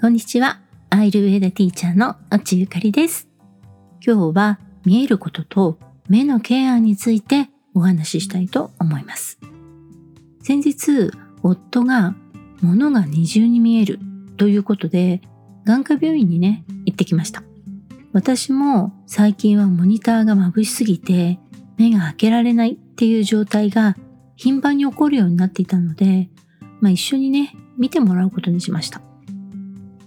こんにちは。アイルウェダティーチャーのちゆかりです。今日は見えることと目のケアについてお話ししたいと思います。先日、夫が物が二重に見えるということで、眼科病院にね、行ってきました。私も最近はモニターが眩しすぎて目が開けられないっていう状態が頻繁に起こるようになっていたので、まあ一緒にね、見てもらうことにしました。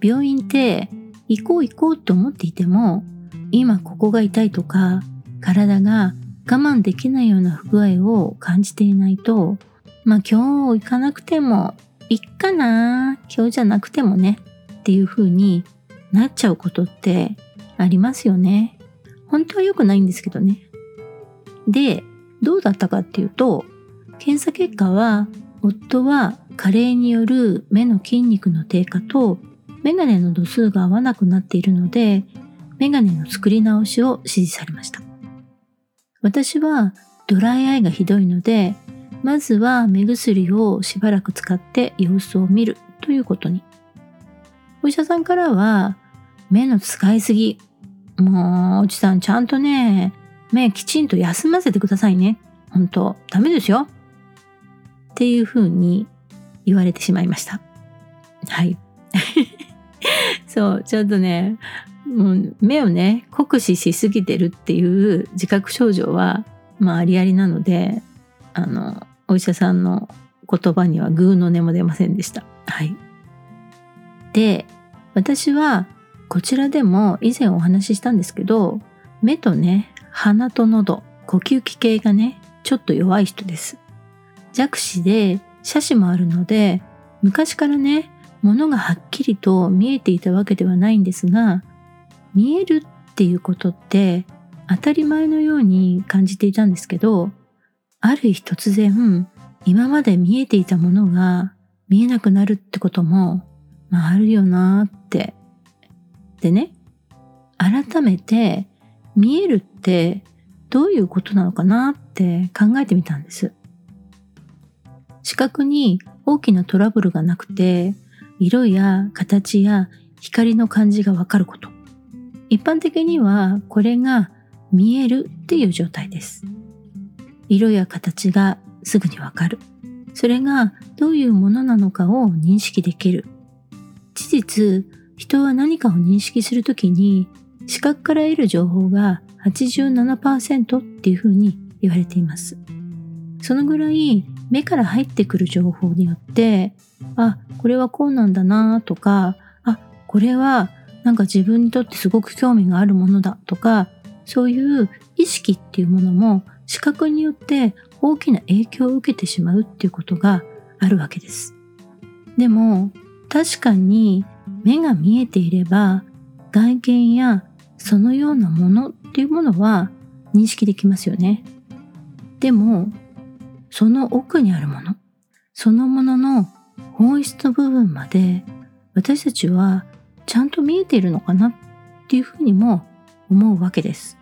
病院って行こう行こうと思っていても今ここが痛いとか体が我慢できないような不具合を感じていないとまあ今日行かなくてもいっかな今日じゃなくてもねっていう風になっちゃうことってありますよね。本当は良くないんですけどね。で、どうだったかっていうと、検査結果は夫は加齢による目の筋肉の低下とメガネの度数が合わなくなっているので、メガネの作り直しを指示されました。私はドライアイがひどいので、まずは目薬をしばらく使って様子を見るということに。お医者さんからは、目の使いすぎ。もう、おじさんちゃんとね、目きちんと休ませてくださいね。本当ダメですよ。っていうふうに言われてしまいました。はい。そう、ちょっとね、もう目をね、酷使しすぎてるっていう自覚症状は、まあありありなので、あの、お医者さんの言葉にはグーの音も出ませんでした。はい。で、私はこちらでも以前お話ししたんですけど、目とね、鼻と喉、呼吸器系がね、ちょっと弱い人です。弱視で、斜視もあるので、昔からね、ものがはっきりと見えていたわけではないんですが、見えるっていうことって当たり前のように感じていたんですけど、ある日突然、今まで見えていたものが見えなくなるってことも、まあ、あるよなーって。でね、改めて見えるってどういうことなのかなって考えてみたんです。視覚に大きなトラブルがなくて、色や形や光の感じがわかること。一般的にはこれが見えるっていう状態です。色や形がすぐにわかる。それがどういうものなのかを認識できる。事実、人は何かを認識するときに視覚から得る情報が87%っていうふうに言われています。そのぐらい目から入ってくる情報によってあこれはこうなんだなとかあこれはなんか自分にとってすごく興味があるものだとかそういう意識っていうものも視覚によって大きな影響を受けてしまうっていうことがあるわけです。でも確かに目が見えていれば外見やそのようなものっていうものは認識できますよね。でもその奥にあるものそのものの本質の部分まで私たちはちゃんと見えているのかなっていうふうにも思うわけです。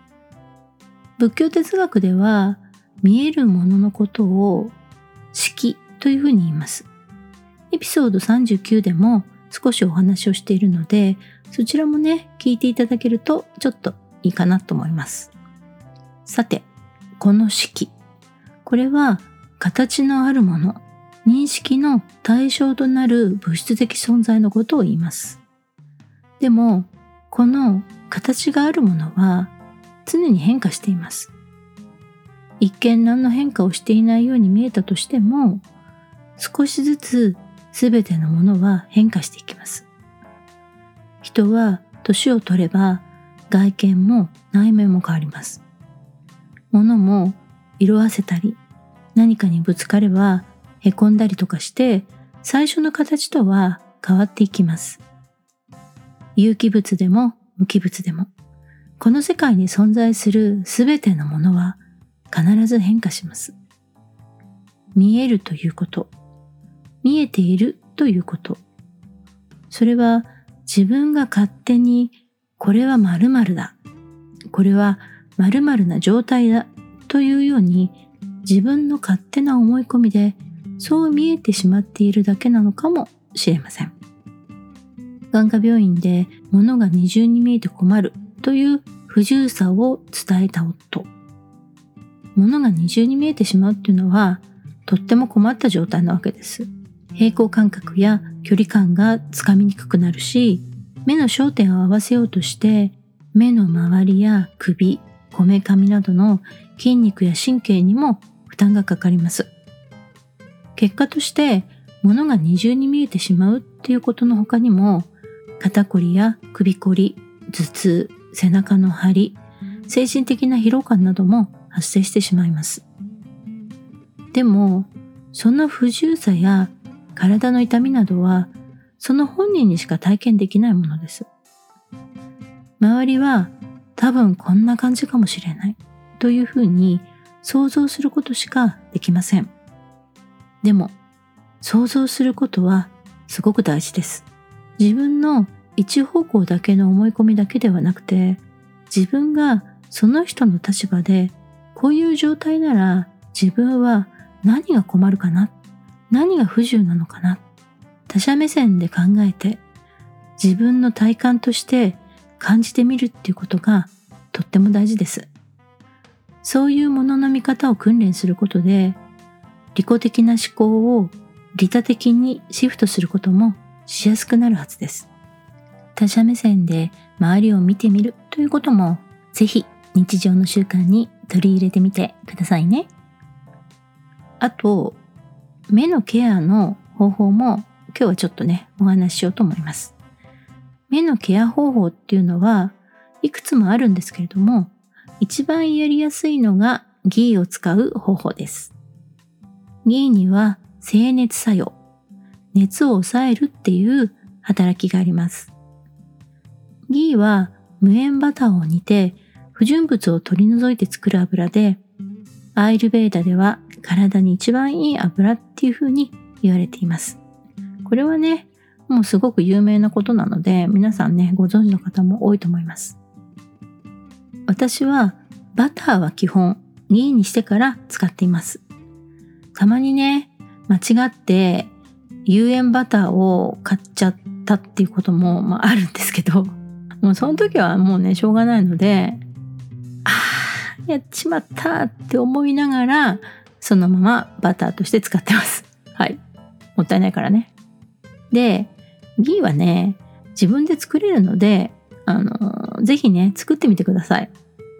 仏教哲学では見えるもののことを色というふうに言います。エピソード39でも少しお話をしているのでそちらもね聞いていただけるとちょっといいかなと思います。さてこの色これは形のあるもの認識の対象となる物質的存在のことを言います。でも、この形があるものは常に変化しています。一見何の変化をしていないように見えたとしても、少しずつ全てのものは変化していきます。人は年を取れば外見も内面も変わります。物も色あせたり何かにぶつかればへこんだりとかして最初の形とは変わっていきます。有機物でも無機物でも。この世界に存在するすべてのものは必ず変化します。見えるということ、見えているということ、それは自分が勝手にこれは〇〇だ、これは〇〇な状態だ。というように自分の勝手な思い込みでそう見えてしまっているだけなのかもしれません。眼科病院で物が二重に見えて困るという不自由さを伝えた夫。物が二重に見えてしまうっていうのはとっても困った状態なわけです。平行感覚や距離感がつかみにくくなるし、目の焦点を合わせようとして目の周りや首、こめかみなどの筋肉や神経にも負担がかかります。結果として物が二重に見えてしまうっていうことの他にも肩こりや首こり、頭痛、背中の張り、精神的な疲労感なども発生してしまいます。でも、その不自由さや体の痛みなどは、その本人にしか体験できないものです。周りは多分こんな感じかもしれないというふうに想像することしかできません。でも、想像することはすごく大事です。自分の一方向だけの思い込みだけではなくて、自分がその人の立場で、こういう状態なら自分は何が困るかな？何が不自由なのかな？他者目線で考えて、自分の体感として感じてみるっていうことがとっても大事です。そういうものの見方を訓練することで、利己的な思考を利他的にシフトすることもしやすくなるはずです。他者目線で周りを見てみるということもぜひ日常の習慣に取り入れてみてくださいね。あと、目のケアの方法も今日はちょっとね、お話ししようと思います。目のケア方法っていうのはいくつもあるんですけれども、一番やりやすいのがギーを使う方法です。ギーには静熱作用、熱を抑えるっていう働きがあります。ギーは無塩バターを煮て不純物を取り除いて作る油で、アイルベーダでは体に一番いい油っていう風に言われています。これはね、もうすごく有名なことなので、皆さんね、ご存知の方も多いと思います。私はバターは基本ギーにしてから使っています。たまにね、間違って有塩バターを買っちゃったっていうことも、まあ、あるんですけど、もうその時はもうね、しょうがないので、ああ、やっちまったって思いながら、そのままバターとして使ってます。はい。もったいないからね。で、ギーはね、自分で作れるので、あの、ぜひね、作ってみてください。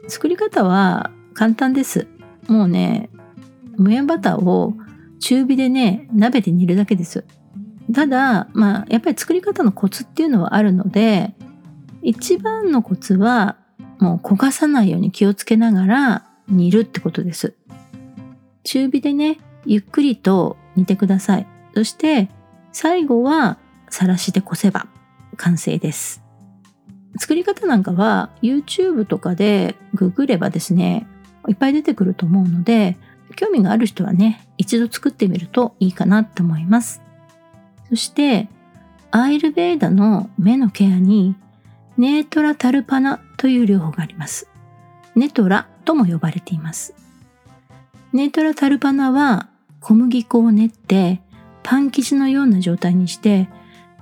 作り方は簡単です。もうね、無塩バターを中火でね、鍋で煮るだけです。ただ、まあ、やっぱり作り方のコツっていうのはあるので、一番のコツは、もう焦がさないように気をつけながら煮るってことです。中火でね、ゆっくりと煮てください。そして、最後はさらしでこせば完成です。作り方なんかは YouTube とかでググればですね、いっぱい出てくると思うので、興味がある人はね、一度作ってみるといいかなと思います。そして、アイルベーダの目のケアに、ネートラタルパナという療法があります。ネトラとも呼ばれています。ネートラタルパナは小麦粉を練ってパン生地のような状態にして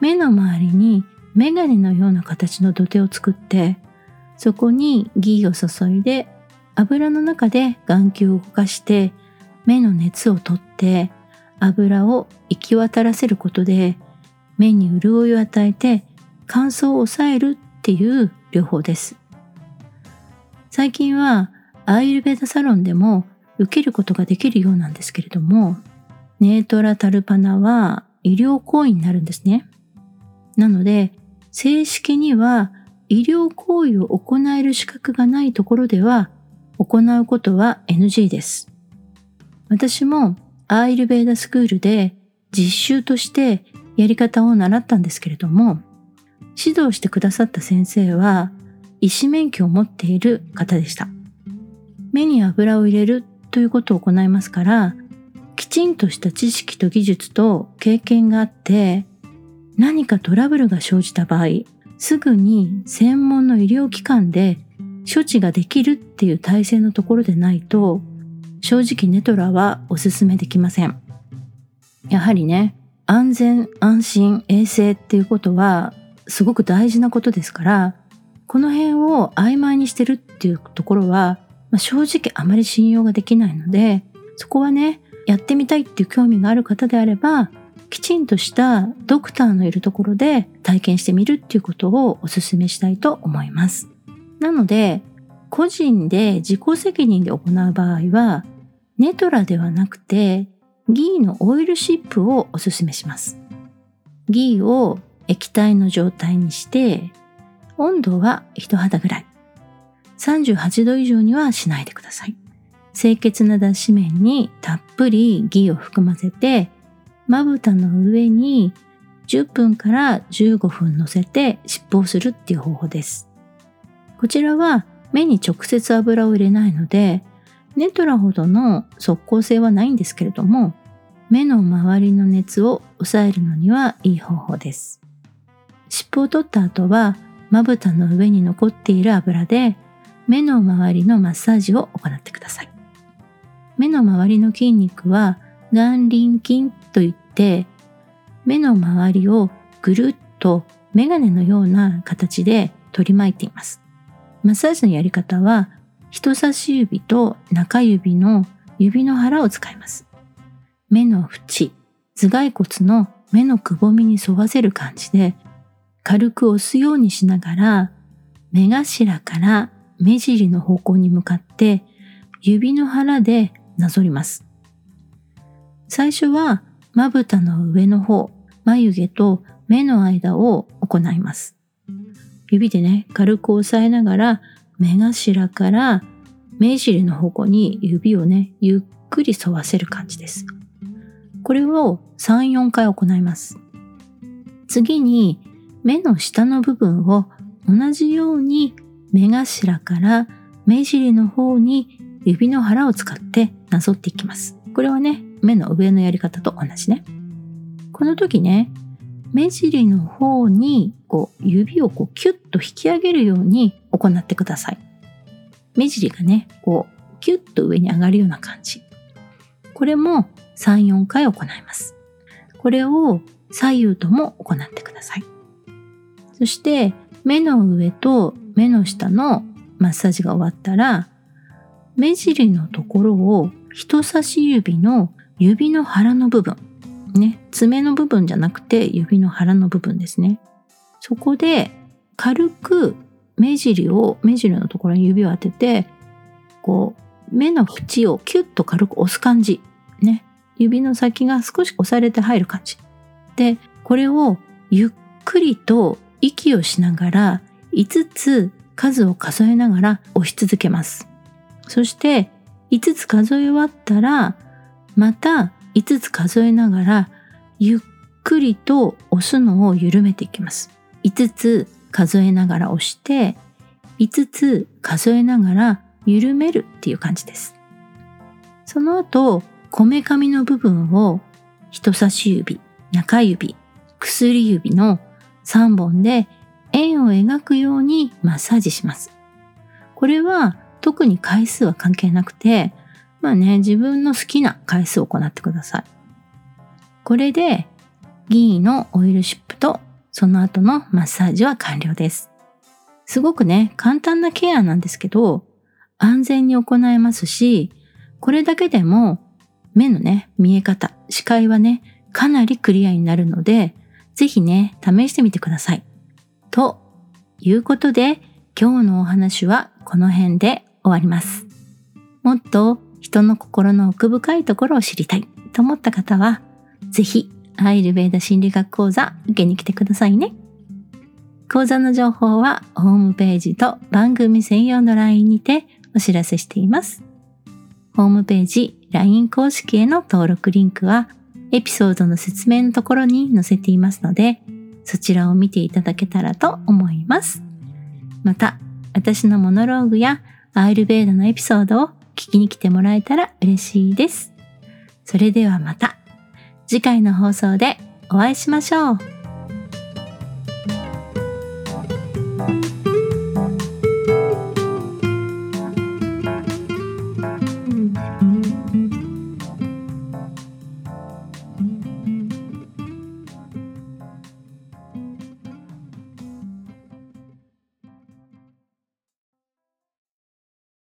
目の周りにメガネのような形の土手を作ってそこにギーを注いで油の中で眼球を動かして目の熱を取って油を行き渡らせることで目に潤いを与えて乾燥を抑えるっていう療法です。最近はアイルベーダサロンでも受けることができるようなんですけれども、ネートラタルパナは医療行為になるんですね。なので、正式には医療行為を行える資格がないところでは行うことは NG です。私もアーイルベーダスクールで実習としてやり方を習ったんですけれども、指導してくださった先生は医師免許を持っている方でした。目に油を入れるということを行いますから、きちんとした知識と技術と経験があって、何かトラブルが生じた場合、すぐに専門の医療機関で処置ができるっていう体制のところでないと、正直ネトラはお勧めできません。やはりね、安全、安心、衛生っていうことはすごく大事なことですから、この辺を曖昧にしてるっていうところは、まあ、正直あまり信用ができないので、そこはね、やってみたいっていう興味がある方であれば、きちんとしたドクターのいるところで体験してみるっていうことをお勧めしたいと思います。なので、個人で自己責任で行う場合は、ネトラではなくて、ギーのオイルシップをお勧めします。ギーを液体の状態にして、温度は人肌ぐらい。38度以上にはしないでください。清潔な脱脂麺にたっぷりギーを含ませて、まぶたの上に10分から15分乗せて湿布をするっていう方法です。こちらは目に直接油を入れないので、ネトラほどの即効性はないんですけれども、目の周りの熱を抑えるのにはいい方法です。湿布を取った後は、まぶたの上に残っている油で、目の周りのマッサージを行ってください。目の周りの筋肉は眼輪筋といって、目の周りをぐるっとメガネのような形で取り巻いています。マッサージのやり方は人差し指と中指の指の腹を使います。目の縁、頭蓋骨の目のくぼみに沿わせる感じで軽く押すようにしながら目頭から目尻の方向に向かって指の腹でなぞります。最初はまぶたの上の方、眉毛と目の間を行います。指でね、軽く押さえながら、目頭から目尻の方向に指をね、ゆっくり沿わせる感じです。これを3、4回行います。次に、目の下の部分を同じように目頭から目尻の方に指の腹を使ってなぞっていきます。これはね、目の上のやり方と同じね。この時ね、目尻の方にこう指をこうキュッと引き上げるように行ってください。目尻がね、こうキュッと上に上がるような感じ。これも3、4回行います。これを左右とも行ってください。そして目の上と目の下のマッサージが終わったら、目尻のところを人差し指の指の腹の部分ね、爪の部分じゃなくて指の腹の部分ですね。そこで軽く目尻を、目尻のところに指を当てて、こう、目の縁をキュッと軽く押す感じ。ね。指の先が少し押されて入る感じ。で、これをゆっくりと息をしながら5つ数を数えながら押し続けます。そして5つ数え終わったらまた5つ数えながらゆっくりと押すのを緩めていきます。5つ数えながら押して5つ数えながら緩めるっていう感じです。その後、こめかみの部分を人差し指、中指、薬指の3本で円を描くようにマッサージします。これは特に回数は関係なくて、まあね、自分の好きな回数を行ってください。これで、ギーのオイルシップとその後のマッサージは完了です。すごくね、簡単なケアなんですけど、安全に行えますし、これだけでも目のね、見え方、視界はね、かなりクリアになるので、ぜひね、試してみてください。ということで、今日のお話はこの辺で終わります。もっと人の心の奥深いところを知りたいと思った方は、ぜひ、アイルベーダ心理学講座受けに来てくださいね。講座の情報はホームページと番組専用の LINE にてお知らせしています。ホームページ LINE 公式への登録リンクはエピソードの説明のところに載せていますので、そちらを見ていただけたらと思います。また、私のモノローグやアイルベーダのエピソードを聞きに来てもらえたら嬉しいです。それではまた次回の放送でお会いしましょう。